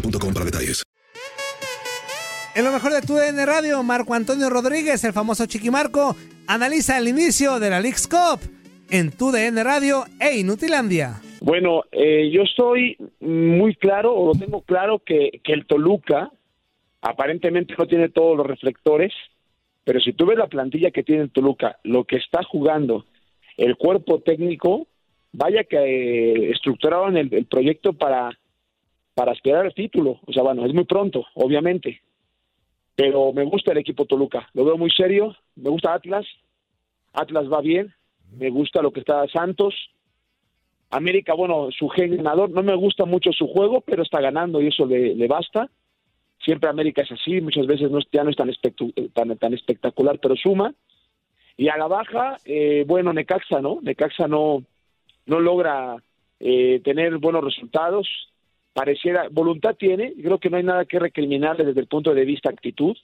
boostmobile.com para detalles. En lo mejor de tu DN Radio, Marco Antonio Rodríguez, el famoso Chiquimarco, analiza el inicio de la League's Cup en tu DN Radio e Inutilandia. Bueno, eh, yo estoy muy claro, o lo tengo claro, que, que el Toluca aparentemente no tiene todos los reflectores, pero si tú ves la plantilla que tiene el Toluca, lo que está jugando el cuerpo técnico, vaya que eh, estructuraron el, el proyecto para, para aspirar al título. O sea, bueno, es muy pronto, obviamente, pero me gusta el equipo Toluca, lo veo muy serio, me gusta Atlas, Atlas va bien, me gusta lo que está Santos, América, bueno, su ganador, no me gusta mucho su juego, pero está ganando y eso le, le basta. Siempre América es así, muchas veces no, ya no es tan, espectu- tan, tan espectacular, pero suma. Y a la baja, eh, bueno, Necaxa, ¿no? Necaxa no, no logra eh, tener buenos resultados. Pareciera, voluntad tiene, creo que no hay nada que recriminarle desde el punto de vista actitud,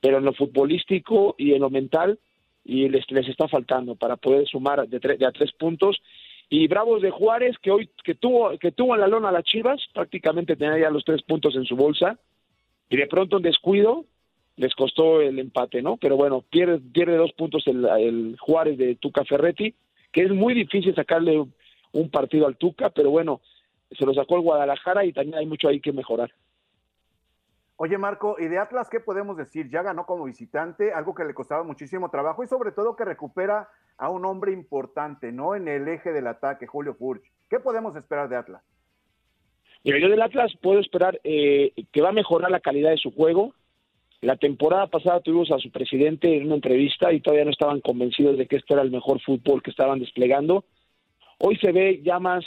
pero en lo futbolístico y en lo mental, y les, les está faltando para poder sumar de, tre- de a tres puntos. Y Bravos de Juárez, que hoy que tuvo, que tuvo en la lona a las Chivas, prácticamente tenía ya los tres puntos en su bolsa, y de pronto un descuido les costó el empate, ¿no? Pero bueno, pierde, pierde dos puntos el, el Juárez de Tuca Ferretti, que es muy difícil sacarle un partido al Tuca, pero bueno, se lo sacó el Guadalajara y también hay mucho ahí que mejorar. Oye, Marco, ¿y de Atlas qué podemos decir? Ya ganó como visitante, algo que le costaba muchísimo trabajo y sobre todo que recupera a un hombre importante, ¿no? En el eje del ataque, Julio Furch. ¿Qué podemos esperar de Atlas? Mira, yo del Atlas puedo esperar eh, que va a mejorar la calidad de su juego. La temporada pasada tuvimos a su presidente en una entrevista y todavía no estaban convencidos de que este era el mejor fútbol que estaban desplegando. Hoy se ve ya más,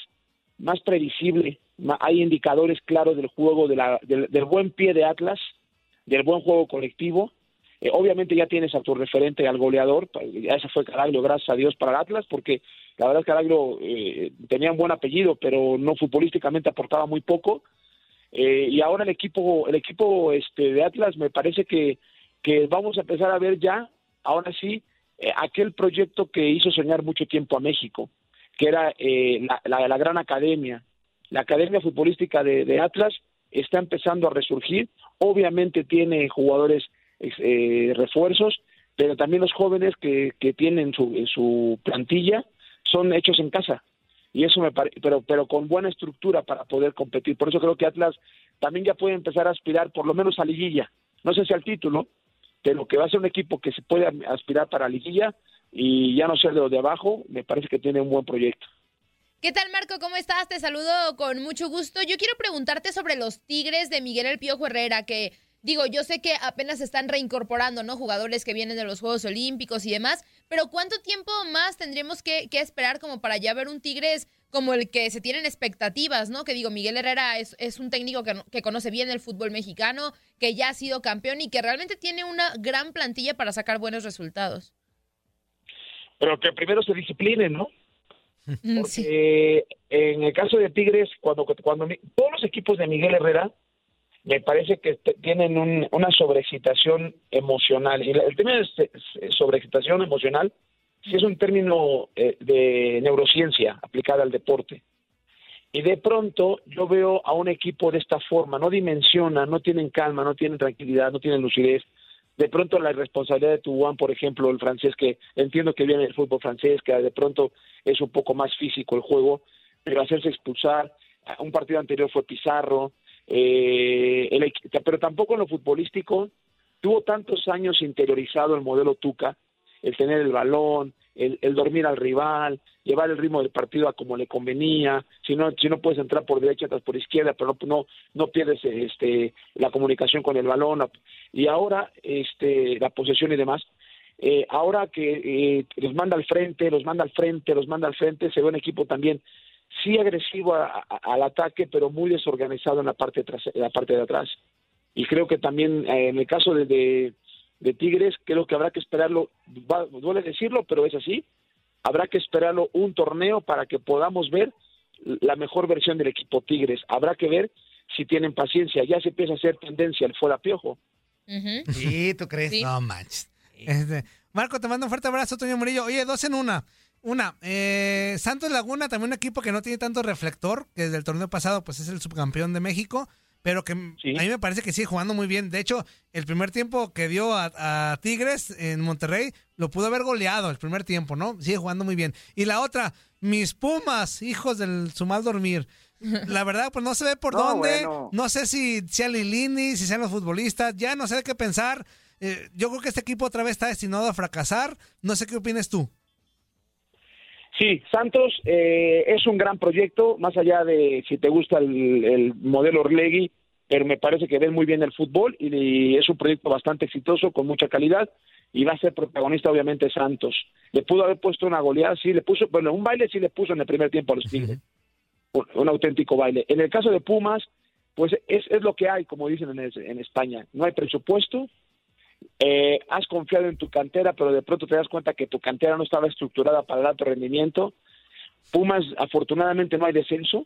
más previsible, hay indicadores claros del juego, de la- del, del buen pie de Atlas, del buen juego colectivo. Eh, obviamente ya tienes a tu referente, al goleador, ya ese fue Caraglio, gracias a Dios para el Atlas, porque la verdad es que Caraglio eh, tenía un buen apellido, pero no futbolísticamente aportaba muy poco. Eh, y ahora el equipo, el equipo este, de Atlas me parece que, que vamos a empezar a ver ya, ahora sí, eh, aquel proyecto que hizo soñar mucho tiempo a México, que era eh, la, la- gran academia. La academia futbolística de, Atlas está empezando a resurgir. Obviamente tiene jugadores eh, refuerzos, pero también los jóvenes que, que tienen su, su plantilla son hechos en casa y eso me parece, pero, pero con buena estructura para poder competir. Por eso creo que Atlas también ya puede empezar a aspirar por lo menos a liguilla. No sé si al título, pero que va a ser un equipo que se puede aspirar para liguilla y ya no ser de los de abajo, me parece que tiene un buen proyecto. ¿Qué tal, Marco? ¿Cómo estás? Te saludo con mucho gusto. Yo quiero preguntarte sobre los Tigres de Miguel El Piojo Herrera, que digo, yo sé que apenas están reincorporando, ¿no? Jugadores que vienen de los Juegos Olímpicos y demás, pero ¿cuánto tiempo más tendremos que, esperar como para ya ver un Tigres como el que se tienen expectativas, ¿no? Que digo, Miguel Herrera es, es un técnico que, conoce bien el fútbol mexicano, que ya ha sido campeón y que realmente tiene una gran plantilla para sacar buenos resultados. Pero que primero se disciplinen, ¿no? Porque en el caso de Tigres, cuando, cuando todos los equipos de Miguel Herrera, me parece que tienen un, una sobreexcitación emocional. Y el término de sobreexcitación emocional sí es un término eh, de neurociencia aplicada al deporte. Y de pronto yo veo a un equipo de esta forma, no dimensiona, no tienen calma, no tienen tranquilidad, no tienen lucidez, de pronto la irresponsabilidad de Tubán, por ejemplo, el francés, que entiendo que viene el fútbol francés, que de pronto es un poco más físico el juego, pero hacerse expulsar, un partido anterior fue Pizarro, eh, el, pero tampoco en lo futbolístico tuvo tantos años interiorizado el modelo Tuca, el tener el balón, el, el, dormir al rival, llevar el ritmo del partido a como le convenía, si no, si no puedes entrar por derecha, entras por izquierda, pero no, no, no pierdes este, la comunicación con el balón, y ahora este, la posesión y demás, eh, ahora que eh, los manda al frente, los manda al frente, los manda al frente, se ve un equipo también sí agresivo al ataque, pero muy desorganizado en la parte, tras, la parte de atrás. Y creo que también eh, en el caso de, de de Tigres, creo que habrá que esperarlo, duele decirlo, pero es así, habrá que esperarlo un torneo para que podamos ver la mejor versión del equipo Tigres. Habrá que ver si tienen paciencia. Ya se empieza a hacer tendencia el fuera piojo. Sí, ¿tú crees? No manches. Este, Marco, te mando un fuerte abrazo, Toño Murillo. Oye, dos en una. Una, eh, Santos Laguna, también un equipo que no tiene tanto reflector, que desde el torneo pasado pues es el subcampeón de México pero que a mí me parece que sigue jugando muy bien. De hecho, el primer tiempo que dio a, Tigres en Monterrey lo pudo haber goleado el primer tiempo, ¿no? Sigue jugando muy bien. Y la otra, mis Pumas, hijos del su mal dormir. La verdad, pues no se ve por dónde. No sé si sea Lilini, si sean los futbolistas. Ya no sé qué pensar. Eh, yo creo que este equipo otra vez está destinado a fracasar. No sé qué opinas tú. Sí, Santos eh, es un gran proyecto, más allá de si te gusta el, modelo Orlegui, pero me parece que ven muy bien el fútbol y, es un proyecto bastante exitoso, con mucha calidad, y va a ser protagonista obviamente Santos. Le pudo haber puesto una goleada, sí, le puso, bueno, un baile sí le puso en el primer tiempo a los Tigres, un auténtico baile. En el caso de Pumas, pues es, es lo que hay, como dicen en, en España, no hay presupuesto, eh, has confiado en tu cantera, pero de pronto te das cuenta que tu cantera no estaba estructurada para el alto rendimiento. Pumas, afortunadamente, no hay descenso,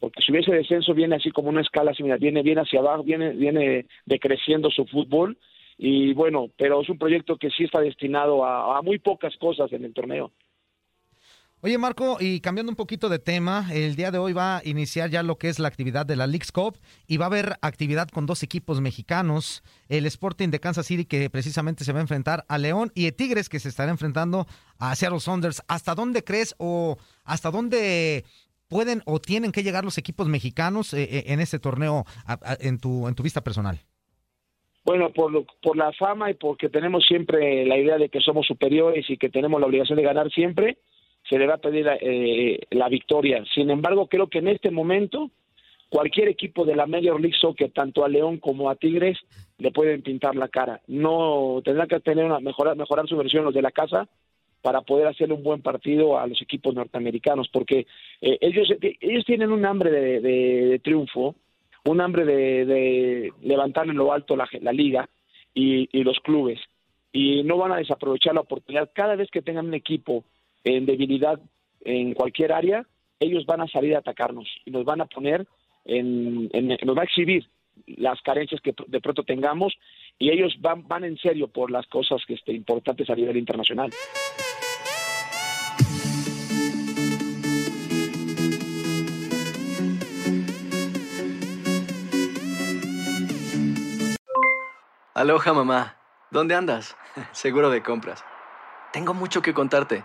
porque si hubiese descenso viene así como una escala similar, viene bien hacia abajo, viene, viene decreciendo su fútbol. Y bueno, pero es un proyecto que sí está destinado a muy pocas cosas en el torneo. Oye, Marco, y cambiando un poquito de tema, el día de hoy va a iniciar ya lo que es la actividad de la League's Cup y va a haber actividad con dos equipos mexicanos, el Sporting de Kansas City que precisamente se va a enfrentar a León y el Tigres que se estará enfrentando a Seattle Saunders. ¿Hasta dónde crees o hasta dónde pueden o tienen que llegar los equipos mexicanos eh, eh, en este torneo en, tu, en tu vista personal? Bueno, por, por la fama y porque tenemos siempre la idea de que somos superiores y que tenemos la obligación de ganar siempre, se le va a pedir eh, la victoria. Sin embargo, creo que en este momento cualquier equipo de la Major League Soccer, tanto a León como a Tigres, le pueden pintar la cara. No tendrán que tener una mejorar, mejorar su versión los de la casa para poder hacer un buen partido a los equipos norteamericanos, porque eh, ellos ellos tienen un hambre de, triunfo, un hambre de, levantar en lo alto la, la liga y, y los clubes, y no van a desaprovechar la oportunidad. Cada vez que tengan un equipo en debilidad en cualquier área, ellos van a salir a atacarnos y nos van a poner en, nos va a exhibir las carencias que de pronto tengamos y ellos van, van en serio por las cosas que este, importantes a nivel internacional. Aloha mamá, ¿dónde andas? Seguro de compras. Tengo mucho que contarte.